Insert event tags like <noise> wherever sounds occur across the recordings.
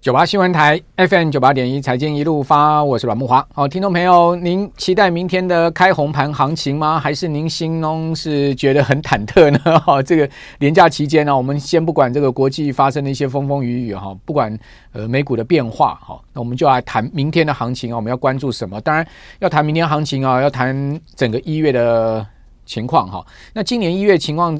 九八新闻台 FM 九八点一财经一路发，我是阮木华。好，听众朋友，您期待明天的开红盘行情吗？还是您心中是觉得很忐忑呢？<laughs> 哈，这个连假期间呢，我们先不管这个国际发生的一些风风雨雨哈，不管呃美股的变化哈，那我们就来谈明天的行情啊，我们要关注什么？当然要谈明天行情啊，要谈整个一月的情况哈。那今年一月情况。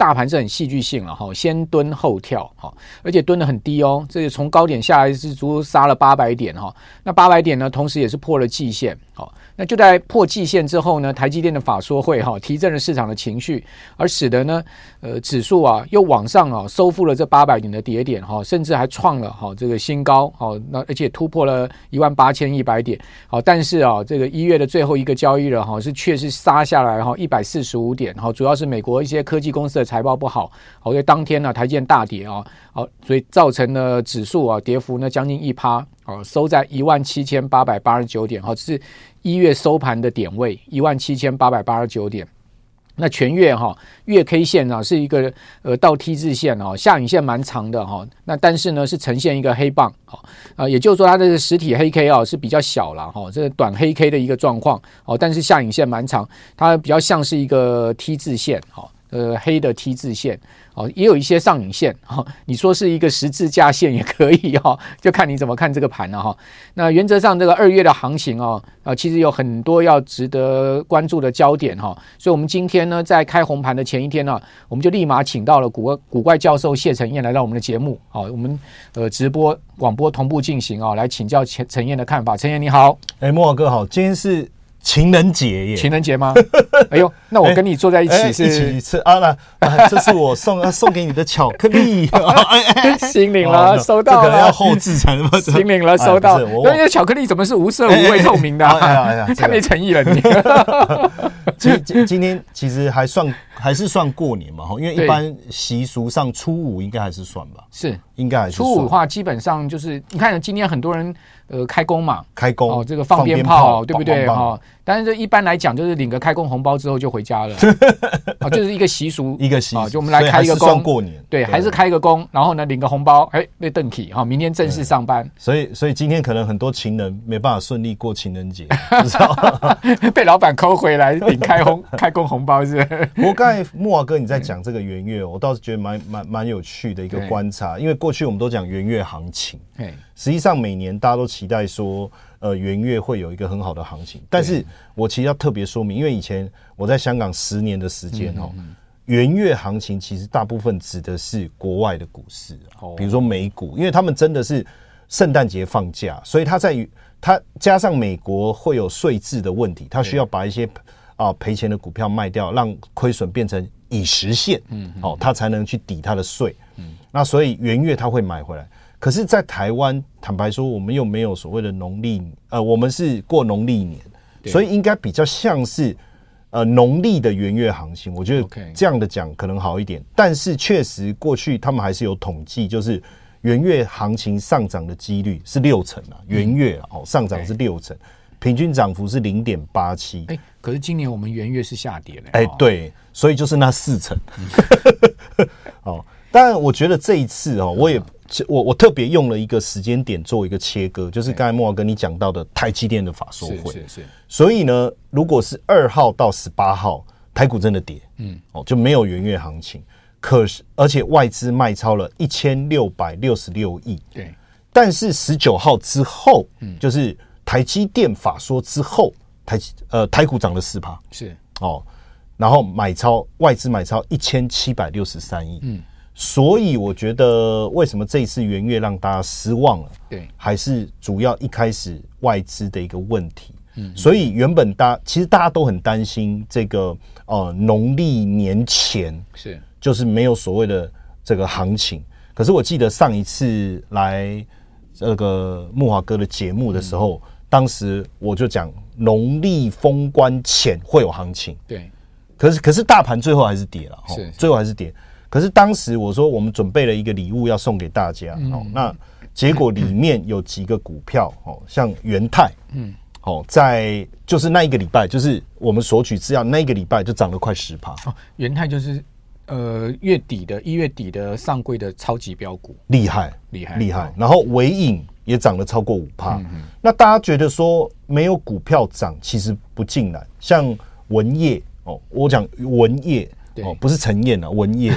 大盘是很戏剧性了哈，先蹲后跳哈，而且蹲得很低哦，这个从高点下来是足足杀了八百点哈，那八百点呢，同时也是破了季线好。那就在破季线之后呢，台积电的法说会哈提振了市场的情绪，而使得呢呃指数啊又往上啊收复了这八百点的跌点哈，甚至还创了哈这个新高好，那而且突破了一万八千一百点好，但是啊这个一月的最后一个交易日哈是确实杀下来哈一百四十五点哈，主要是美国一些科技公司的财报不好，好，所以当天呢台积电大跌啊，好，所以造成了指数啊跌幅呢将近一趴。哦，收在一万七千八百八十九点，哈，这是一月收盘的点位，一万七千八百八十九点。那全月哈月 K 线啊是一个呃倒 T 字线哦，下影线蛮长的哈。那但是呢是呈现一个黑棒，好啊，也就是说它的实体黑 K 啊是比较小了哈，这个短黑 K 的一个状况哦，但是下影线蛮长，它比较像是一个 T 字线，哈，呃黑的 T 字线。哦，也有一些上影线哈，你说是一个十字架线也可以哈，<laughs> 就看你怎么看这个盘了哈。那原则上这个二月的行情哦，啊，其实有很多要值得关注的焦点哈。所以，我们今天呢，在开红盘的前一天呢，我们就立马请到了古古怪教授谢晨彦来到我们的节目啊，我们呃直播广播同步进行啊，来请教陈陈彦的看法。陈彦你好，哎，莫哥好，今天是。情人节耶，情人节吗？<laughs> 哎呦，那我跟你坐在一起是、一起吃啊？那、啊、这是我送送给你的巧克力，<laughs> 心领了，收到了，这个、要后置才能心领了，收到。那那巧克力怎么是无色无味透明的？哎呀哎呀，<laughs> 太没诚意了你。今今今天其实还算还是算过年嘛哈，因为一般习俗上初五应该还是算吧，是。应该还是初五的话，基本上就是你看今天很多人。呃，开工嘛，开工哦，这个放鞭炮，对不对？哈？但是这一般来讲，就是领个开工红包之后就回家了，<laughs> 啊，就是一个习俗，一个习俗，就我们来开一个工，过年，对，还是开一个工，然后呢，领个红包，哎，被邓启哈，明天正式上班。<laughs> 所以，所以今天可能很多情人没办法顺利过情人节，<laughs> 知道 <laughs> 被老板抠回来领开红开工红包是。不过刚才木华哥你在讲这个元月，我倒是觉得蛮蛮蛮有趣的一个观察，因为过去我们都讲元月行情，实际上每年大家都期待说，呃，元月会有一个很好的行情。但是我其实要特别说明，因为以前我在香港十年的时间哦，元月行情其实大部分指的是国外的股市，比如说美股，因为他们真的是圣诞节放假，所以他在于它加上美国会有税制的问题，他需要把一些啊赔钱的股票卖掉，让亏损变成已实现，嗯，哦，他才能去抵他的税，嗯，那所以元月他会买回来。可是，在台湾，坦白说，我们又没有所谓的农历，呃，我们是过农历年，所以应该比较像是呃农历的元月行情。我觉得这样的讲可能好一点。但是确实，过去他们还是有统计，就是元月行情上涨的几率是六成啊，元月哦上涨是六成，平均涨幅是零点八七。哎，可是今年我们元月是下跌的。哎，对，所以就是那四成。<laughs> 哦，当然，我觉得这一次哦，我也。我我特别用了一个时间点做一个切割，就是刚才慕驊跟你讲到的台积电的法说会，是是是。所以呢，如果是二号到十八号台股真的跌，嗯，哦就没有元月行情。可是而且外资卖超了一千六百六十六亿，对。但是十九号之后，嗯，就是台积电法说之后，台呃台股涨了四趴，是哦。然后买超外资买超一千七百六十三亿，嗯，所以我觉得为什么这一次元月让大家失望了？对，还是主要一开始外资的一个问题，嗯，所以原本大其实大家都很担心这个呃农历年前是就是没有所谓的这个行情，可是我记得上一次来这个木华哥的节目的时候，嗯、当时我就讲农历封关前会有行情，对。可是，可是大盘最后还是跌了，是最后还是跌。可是当时我说我们准备了一个礼物要送给大家，哦，那结果里面有几个股票，哦，像元泰，嗯，哦，在就是那一个礼拜，就是我们索取资料那一个礼拜就涨了快十趴。哦，元泰就是呃月底的一月底的上柜的超级标股，厉害，厉害，厉害。然后尾影也涨了超过五趴。那大家觉得说没有股票涨，其实不尽然，像文业。哦，我讲文业哦，不是陈燕啊，文业。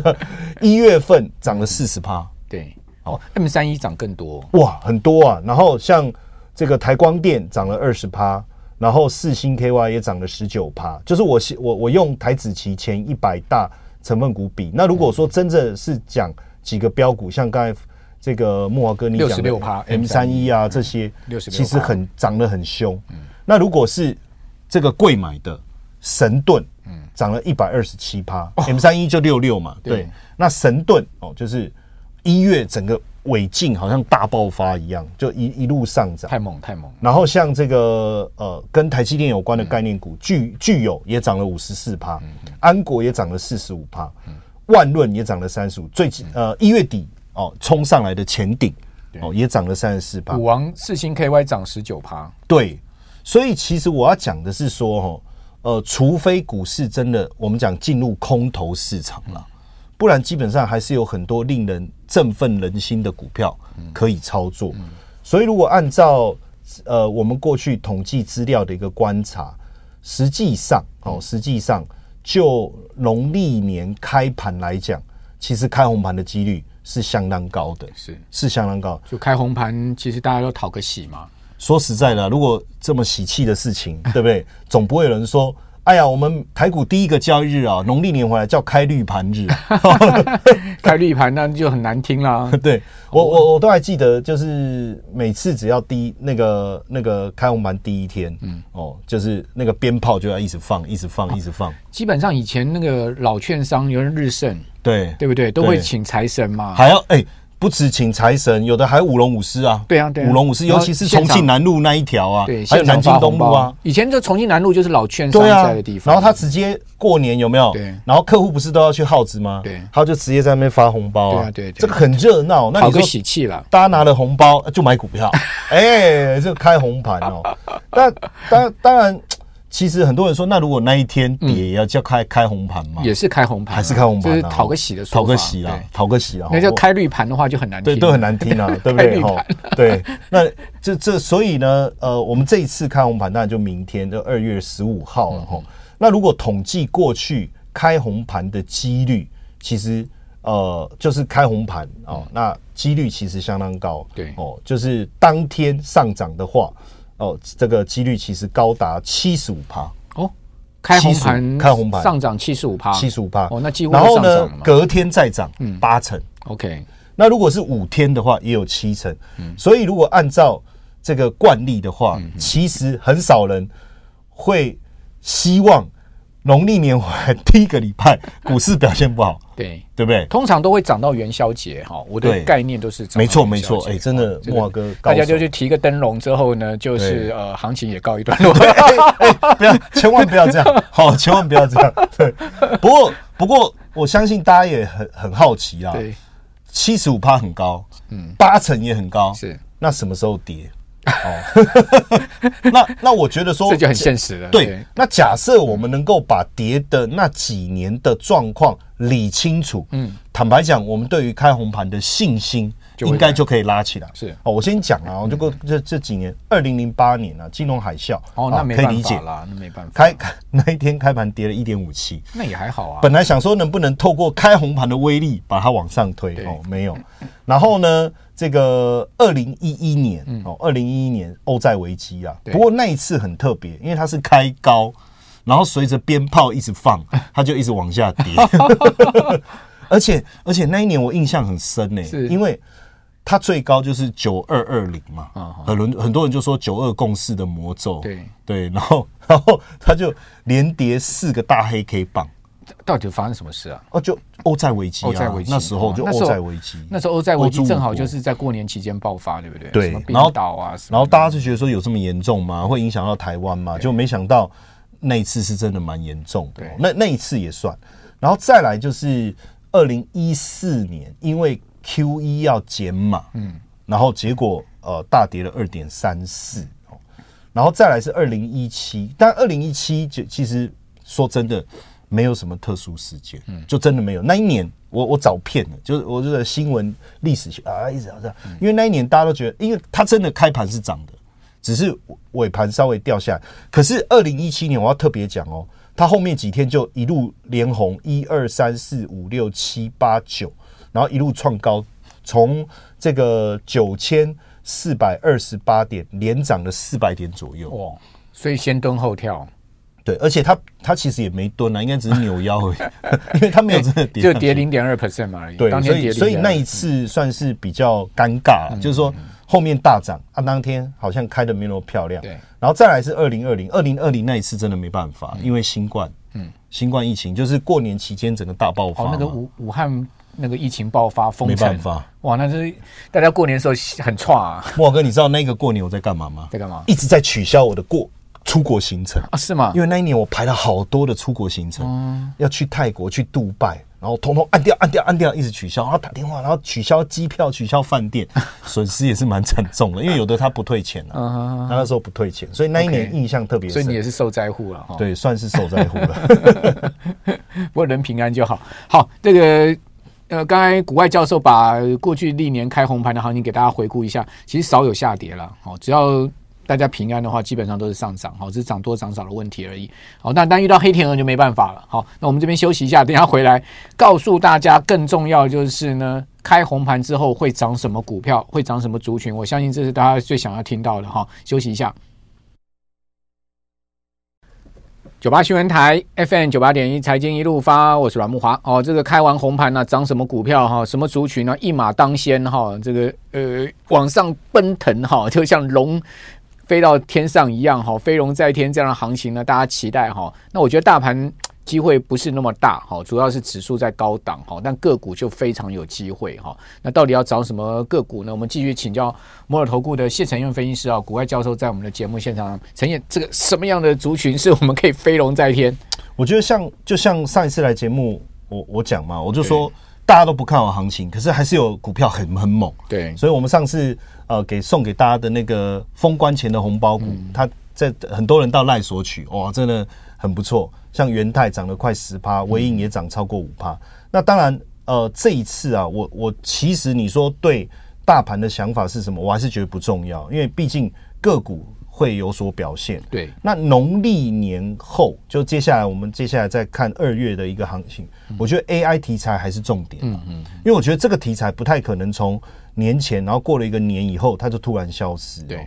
<laughs> 一月份涨了四十趴，对，哦，M 三一涨更多，哇，很多啊。然后像这个台光电涨了二十趴，然后四星 KY 也涨了十九趴。就是我我我用台子期前一百大成分股比，那如果说真正是讲几个标股，像刚才这个木华哥你讲的 M 三一啊这些，其实很涨得很凶。那如果是这个贵买的。神盾，嗯，涨了一百二十七趴，M 三一就六六嘛，对，对。那神盾哦，就是一月整个尾劲好像大爆发一样，就一一路上涨，太猛太猛。然后像这个呃，跟台积电有关的概念股，聚聚友也涨了五十四趴，安国也涨了四十五趴，万润也涨了三十五。最近呃一月底哦，冲上来的前顶哦也涨了三十四趴。股王四星 KY 涨十九趴，对。所以其实我要讲的是说哈。呃，除非股市真的我们讲进入空头市场了，不然基本上还是有很多令人振奋人心的股票可以操作。所以如果按照呃我们过去统计资料的一个观察，实际上哦，实际上就农历年开盘来讲，其实开红盘的几率是相当高的，是是相当高。就开红盘，其实大家都讨个喜嘛。说实在的，如果这么喜气的事情，<laughs> 对不对？总不会有人说：“哎呀，我们台股第一个交易日啊，农历年回来叫开绿盘日。<laughs> ” <laughs> 开绿盘那就很难听啦。对我，我我都还记得，就是每次只要第一那个那个开红盘第一天，嗯，哦，就是那个鞭炮就要一直放，一直放，一直放。基本上以前那个老券商，有人日盛，对对不对？都会请财神嘛，还要哎。不止请财神，有的还舞龙舞狮啊！对啊，对啊，舞龙舞狮，尤其是重庆南路那一条啊，对，还有南京东路啊。以前这重庆南路就是老券商在的地方。然后他直接过年有没有？对。然后客户不是都要去耗子吗？对。他就直接在那边发红包啊！对，这个很热闹。那你说喜气了，大家拿了红包就买股票，<laughs> 哎，这个开红盘哦。但当当然。其实很多人说，那如果那一天跌，也要叫开开红盘嘛？也是开红盘，还是开红盘？就是讨个喜的说法，讨个喜啦，讨个喜啦。那叫开绿盘的话就很难听，对，都很难听啊，<laughs> 对不对？哈，对。那这这，所以呢，呃，我们这一次开红盘，当然就明天，就二月十五号了哈。那如果统计过去开红盘的几率，其实呃，就是开红盘哦，那几率其实相当高。对哦，就是当天上涨的话。哦，这个几率其实高达七十五趴。哦，开红盘，开红盘。上涨七十五趴，七十五趴。哦，那几乎然后呢，隔天再涨嗯。八成，OK，那如果是五天的话，也有七成，嗯，所以如果按照这个惯例的话，其实很少人会希望。农历年回来 <laughs> 第一个礼拜，股市表现不好，对对不对？通常都会涨到元宵节哈。我的概念都是没错没错，哎，真的木华哥，大家就去提个灯笼之后呢，就是呃，行情也告一段落。不要，千万不要这样，<laughs> 好，千万不要这样。对，不过不过，我相信大家也很很好奇啊。对，七十五趴很高，嗯，八成也很高，是那什么时候跌？<laughs> 哦，那那我觉得说这就很现实了。对，那假设我们能够把跌的那几年的状况理清楚，嗯，坦白讲，我们对于开红盘的信心应该就可以拉起来。是哦，我先讲啊，我就过这这几年，二零零八年啊，金融海啸，哦，那没办法啦，那没办法。开 <laughs> 那一天开盘跌了一点五七，那也还好啊。本来想说能不能透过开红盘的威力把它往上推，哦，没有。然后呢？这个二零一一年、嗯、哦，二零一一年欧债危机啊，不过那一次很特别，因为它是开高，然后随着鞭炮一直放，<laughs> 它就一直往下跌。<laughs> 而且而且那一年我印象很深呢、欸，因为它最高就是九二二零嘛，很多很多人就说九二共识的魔咒，对对，然后 <laughs> 然后它就连跌四个大黑 K 棒。到底发生什么事啊？哦，就欧债危机啊，欧债危机，那时候就欧债危机，那时候欧债危机正好就是在过年期间爆发，对不对？对，然后岛啊，然后大家就觉得说有这么严重吗？会影响到台湾吗？就没想到那一次是真的蛮严重的。那那一次也算，然后再来就是二零一四年，因为 QE 要减码，嗯，然后结果呃大跌了二点三四，然后再来是二零一七，但二零一七就其实说真的。没有什么特殊事件，嗯，就真的没有。那一年我我找遍了，就是我这个新闻历史学啊，一直这样。因为那一年大家都觉得，因为它真的开盘是涨的，只是尾盘稍微掉下来。可是二零一七年我要特别讲哦，它后面几天就一路连红，一二三四五六七八九，然后一路创高，从这个九千四百二十八点连涨了四百点左右。哇，所以先蹲后跳。对，而且它它其实也没蹲啊，应该只是扭腰而已，<laughs> 因为它没有真的跌，就跌零点二 percent 嘛而已。对，所以所以那一次算是比较尴尬，就是说后面大涨啊，当天好像开的没那么漂亮。对，然后再来是二零二零二零二零那一次真的没办法，因为新冠，嗯，新冠疫情就是过年期间整个大爆发。哦，那个武武汉那个疫情爆发封城，没办法，哇，那是大家过年的时候很差啊。莫哥，你知道那个过年我在干嘛吗？在干嘛？一直在取消我的过。出国行程啊？是吗？因为那一年我排了好多的出国行程，嗯、要去泰国、去杜拜，然后通通按掉、按掉、按掉，一直取消，然后打电话，然后取消机票、取消饭店，<laughs> 损失也是蛮沉重的。因为有的他不退钱啊，他那时候不退钱，所以那一年印象特别深。所以你也是受灾户了，对，算是受灾户了。<laughs> 不过人平安就好。好，这个呃，刚才股外教授把过去历年开红盘的行情给大家回顾一下，其实少有下跌了。好，只要。大家平安的话，基本上都是上涨，好，只是涨多涨少的问题而已。好，但但遇到黑天鹅就没办法了。好，那我们这边休息一下，等下回来告诉大家，更重要就是呢，开红盘之后会涨什么股票，会涨什么族群，我相信这是大家最想要听到的哈。休息一下，九八新闻台 FM 九八点一财经一路发，我是阮木华。哦，这个开完红盘呢，涨什么股票哈，什么族群呢？一马当先哈，这个呃往上奔腾哈，就像龙。飞到天上一样哈，飞龙在天这样的行情呢，大家期待哈。那我觉得大盘机会不是那么大哈，主要是指数在高档哈，但个股就非常有机会哈。那到底要找什么个股呢？我们继续请教摩尔投顾的谢承彦分析师啊，股外教授在我们的节目现场，承彦这个什么样的族群是我们可以飞龙在天？我觉得像就像上一次来节目我我讲嘛，我就说大家都不看好行情，可是还是有股票很很猛。对，所以我们上次。呃，给送给大家的那个封关前的红包股，它在很多人到赖索取，哇，真的很不错。像元泰涨了快十趴，微影也涨超过五趴。那当然，呃，这一次啊，我我其实你说对大盘的想法是什么？我还是觉得不重要，因为毕竟个股会有所表现。对，那农历年后，就接下来我们接下来再看二月的一个行情，我觉得 AI 题材还是重点。嗯嗯，因为我觉得这个题材不太可能从。年前，然后过了一个年以后，它就突然消失。对，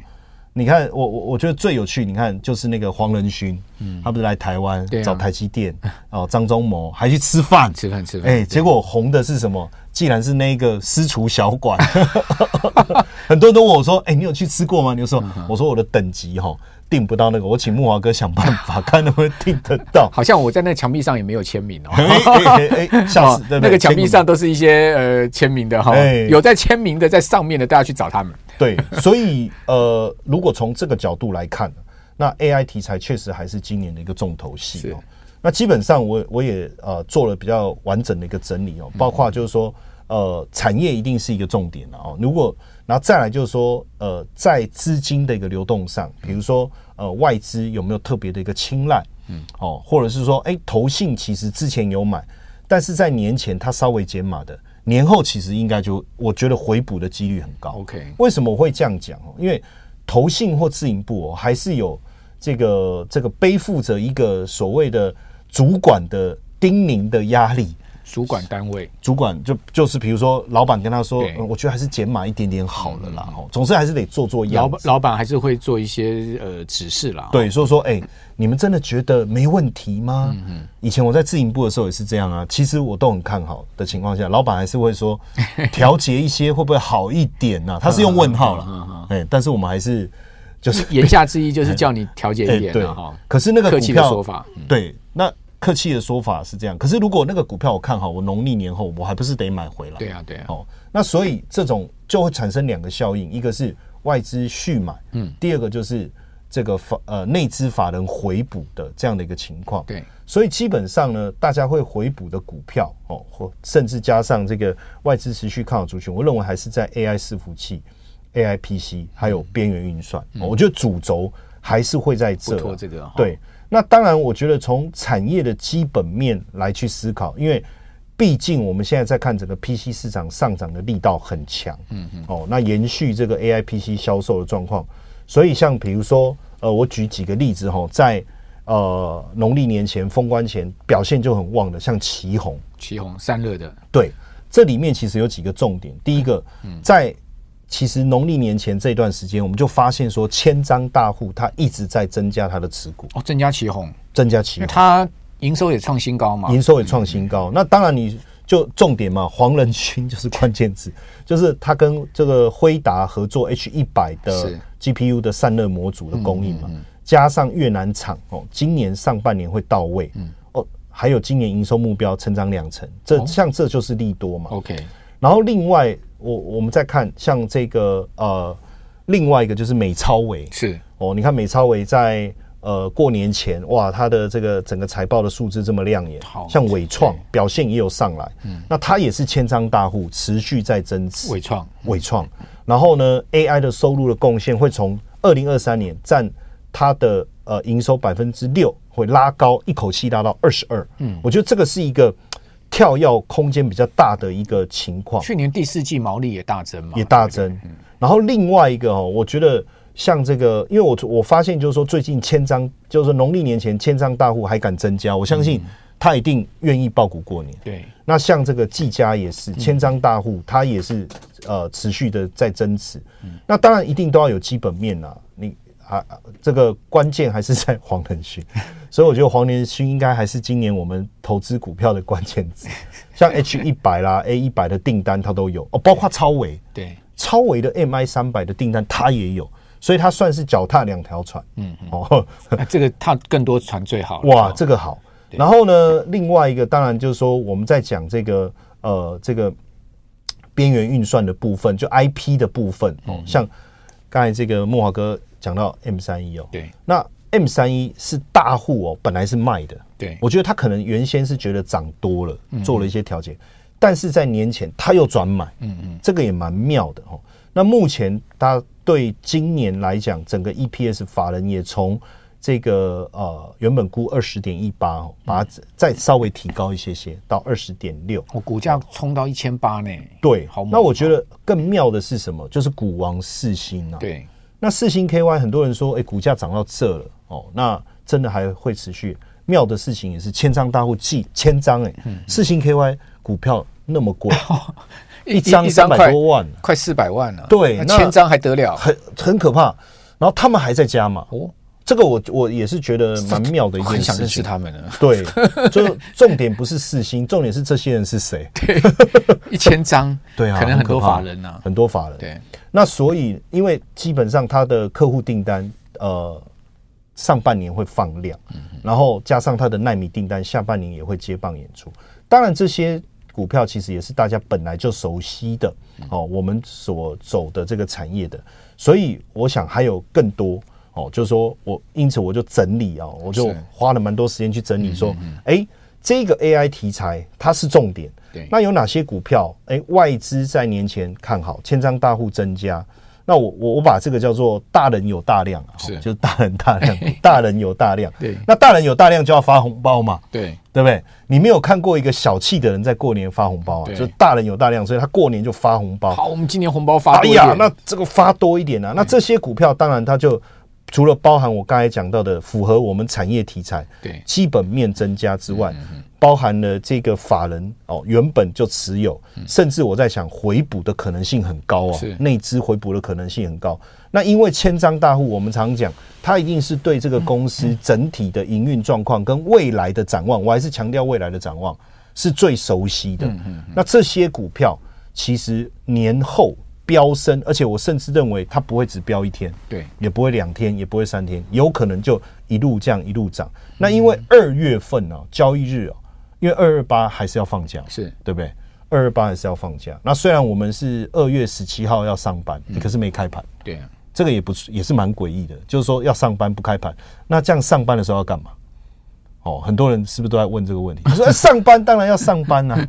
你看，我我我觉得最有趣，你看就是那个黄仁勋，嗯，他不是来台湾找台积电，哦，张忠谋还去吃饭，吃饭吃饭，哎，结果红的是什么？既然是那个私厨小馆，<laughs> 很多人都问我说，哎，你有去吃过吗？你就说，我说我的等级哈。订不到那个，我请木华哥想办法看能不能订得到。好像我在那个墙壁上也没有签名哦。<laughs> 哎 <laughs> 那个墙壁上都是一些呃签名的哈，有在签名的在上面的，大家去找他们。对，所以呃，如果从这个角度来看，那 AI 题材确实还是今年的一个重头戏哦。那基本上我我也呃做了比较完整的一个整理哦，包括就是说呃产业一定是一个重点了哦。如果然后再来就是说，呃，在资金的一个流动上，比如说，呃，外资有没有特别的一个青睐，嗯，哦，或者是说，哎，投信其实之前有买，但是在年前它稍微减码的，年后其实应该就我觉得回补的几率很高。OK，为什么我会这样讲哦？因为投信或自营部哦，还是有这个这个背负着一个所谓的主管的叮咛的压力。主管单位，主管就就是比如说，老板跟他说，嗯，我觉得还是减码一点点好了啦。哦，总是还是得做做样。老板老板还是会做一些呃指示啦。对，所以说，哎，你们真的觉得没问题吗？嗯嗯。以前我在自营部的时候也是这样啊。其实我都很看好的情况下，老板还是会说 <laughs> 调节一些会不会好一点呢？他是用问号了。哎，但是我们还是就是言下之意就是叫你调节一点 <laughs> 哈。可是那个客气的说法，对，那。客气的说法是这样，可是如果那个股票我看好，我农历年后我还不是得买回来？对啊，对啊。哦，那所以这种就会产生两个效应，一个是外资续买，嗯，第二个就是这个法呃内资法人回补的这样的一个情况。对，所以基本上呢，大家会回补的股票哦，或甚至加上这个外资持续看好族群，我认为还是在 AI 伺服器、AI PC 还有边缘运算，嗯哦。我觉得主轴还是会在这，这个对。那当然，我觉得从产业的基本面来去思考，因为毕竟我们现在在看整个 PC 市场上涨的力道很强，嗯嗯，哦，那延续这个 AI PC 销售的状况，所以像比如说，呃，我举几个例子哈，在呃农历年前封关前表现就很旺的，像奇鋐，奇鋐散热的，对，这里面其实有几个重点，第一个，在其实农历年前这段时间，我们就发现说，千张大户他一直在增加他的持股。哦，增加旗红，增加旗红，他营收也创新高嘛，营收也创新高。那当然你就重点嘛，黄仁勋就是关键字，<laughs> 就是他跟这个辉达合作 H 一百的 GPU 的散热模组的供应嘛，加上越南厂哦，今年上半年会到位，嗯。哦，还有今年营收目标成长两成，这像这就是利多嘛。OK，然后另外。我我们再看像这个呃，另外一个就是美超微是。哦，你看美超微在呃过年前哇，它的这个整个财报的数字这么亮眼，好。像伟创表现也有上来，嗯，那它也是千张大户，持续在增持。伟创。伟创，然后呢，AI 的收入的贡献会从二零二三年占它的呃营收百分之六，会拉高一口气拉到二十二，嗯，我觉得这个是一个。跳跃空间比较大的一个情况，去年第四季毛利也大增嘛，也大增。然后另外一个哦，我觉得像这个，因为我我发现就是说，最近千张就是农历年前千张大户还敢增加，我相信他一定愿意抱股过年。对，那像这个技嘉也是千张大户，他也是呃持续的在增持。那当然一定都要有基本面啊，你。啊，这个关键还是在黄仁勋，<laughs> 所以我觉得黄仁勋应该还是今年我们投资股票的关键字，像 H 一百啦、A 一百的订单它都有。哦，包括超维，对，超维的 MI 三百的订单它也有，所以它算是脚踏两条船，嗯，哦，这个踏更多船最好，哇，这个好。然后呢，另外一个当然就是说我们在讲这个呃这个边缘运算的部分，就 IP 的部分。哦，像刚才这个木华哥。讲到 M 三一哦，对，那 M 三一是大户哦，本来是卖的，对，我觉得他可能原先是觉得涨多了，做了一些调节，但是在年前他又转买，嗯嗯，这个也蛮妙的哦。那目前大家对今年来讲，整个 EPS 法人也从这个呃原本估二十点一八哦，把它再稍微提高一些些到二十点六，我股价冲到一千八呢，对，好，那我觉得更妙的是什么？就是股王四星啊，对。那四星 KY 很多人说，哎、欸，股价涨到这了哦，那真的还会持续？妙的事情也是千张大户记千张哎，四星 KY 股票那么贵，<laughs> 一张三百多万，快四百万了。对，那千张还得了？很很可怕。然后他们还在加嘛？哦，这个我我也是觉得蛮妙的一件事情。很想认识他们呢。对，<laughs> 就重点不是四星，重点是这些人是谁？对，一千张，对啊，可能很多法人呐、啊，很多法人。对。那所以，因为基本上它的客户订单，呃，上半年会放量，然后加上它的纳米订单，下半年也会接棒演出。当然，这些股票其实也是大家本来就熟悉的哦，我们所走的这个产业的。所以，我想还有更多哦，就是说我因此我就整理啊，我就花了蛮多时间去整理，说，哎，这个 AI 题材它是重点。对，那有哪些股票？哎、欸，外资在年前看好，千张大户增加。那我我我把这个叫做大人有大量，是就是大人大量，<laughs> 大人有大量。对，那大人有大量就要发红包嘛。对，对不对？你没有看过一个小气的人在过年发红包啊？就是大人有大量，所以他过年就发红包。好，我们今年红包发多一点。哎呀，那这个发多一点啊。那这些股票当然它就除了包含我刚才讲到的符合我们产业题材，对基本面增加之外，包含了这个法人哦原本就持有，甚至我在想回补的可能性很高哦，内资回补的可能性很高。那因为千张大户，我们常讲，他一定是对这个公司整体的营运状况跟未来的展望，我还是强调未来的展望是最熟悉的。那这些股票其实年后。飙升，而且我甚至认为它不会只飙一天，对，也不会两天，也不会三天，有可能就一路降一路涨。那因为二月份呢、啊，交易日因为二二八还是要放假，是对不对？二二八还是要放假。那虽然我们是二月十七号要上班，可是没开盘，对啊，这个也不是也是蛮诡异的，就是说要上班不开盘，那这样上班的时候要干嘛？哦，很多人是不是都在问这个问题？<laughs> 你说上班当然要上班呐、啊。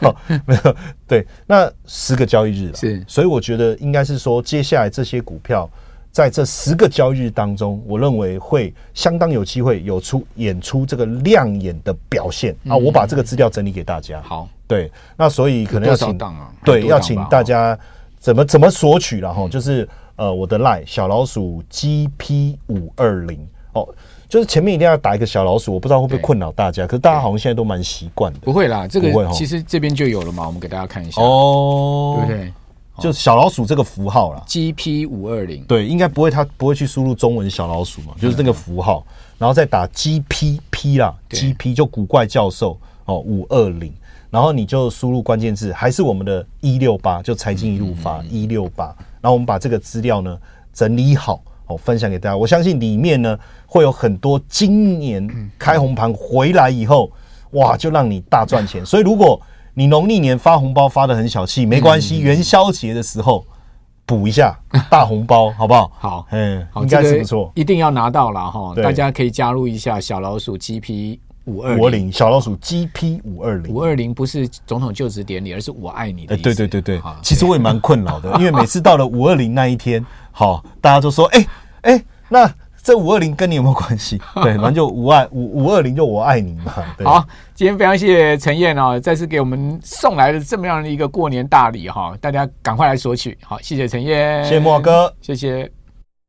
好，<laughs> 没有对，那十个交易日了，是，所以我觉得应该是说，接下来这些股票在这十个交易日当中，我认为会相当有机会有出演出这个亮眼的表现啊！我把这个资料整理给大家。好，对，那所以可能要请啊，对，要请大家怎么怎么索取了哈？就是呃，我的 line 小老鼠 GP 五二零哦。就是前面一定要打一个小老鼠，我不知道会不会困扰大家，可是大家好像现在都蛮习惯的。不会啦，这个其实这边就有了嘛，我们给大家看一下。哦，对不对？就小老鼠这个符号啦，GP 五二零，对，应该不会，他不会去输入中文小老鼠嘛，就是那个符号，然后再打 GPP 啦，GP 就古怪教授哦，五二零，然后你就输入关键字，还是我们的一六八，就财经一路发一六八，然后我们把这个资料呢整理好。哦，分享给大家。我相信里面呢会有很多今年开红盘回来以后，哇，就让你大赚钱。所以如果你农历年发红包发的很小气，没关系，元宵节的时候补一下大红包，好不好？好，嗯，应该是不错，一定要拿到了哈。大家可以加入一下小老鼠 GP 五二零，小老鼠 GP 五二零，五二零不是总统就职典礼，而是我爱你的意思。对对对对，其实我也蛮困扰的，因为每次到了五二零那一天。好，大家都说，哎、欸、哎、欸，那这五二零跟你有没有关系？<laughs> 对，反正就五爱五五二零就我爱你嘛。对。好，今天非常谢谢陈燕啊，再次给我们送来了这么样的一个过年大礼哈，大家赶快来索取。好，谢谢陈燕，谢谢莫哥，谢谢。